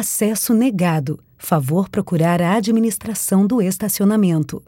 Acesso negado. Favor procurar a administração do estacionamento.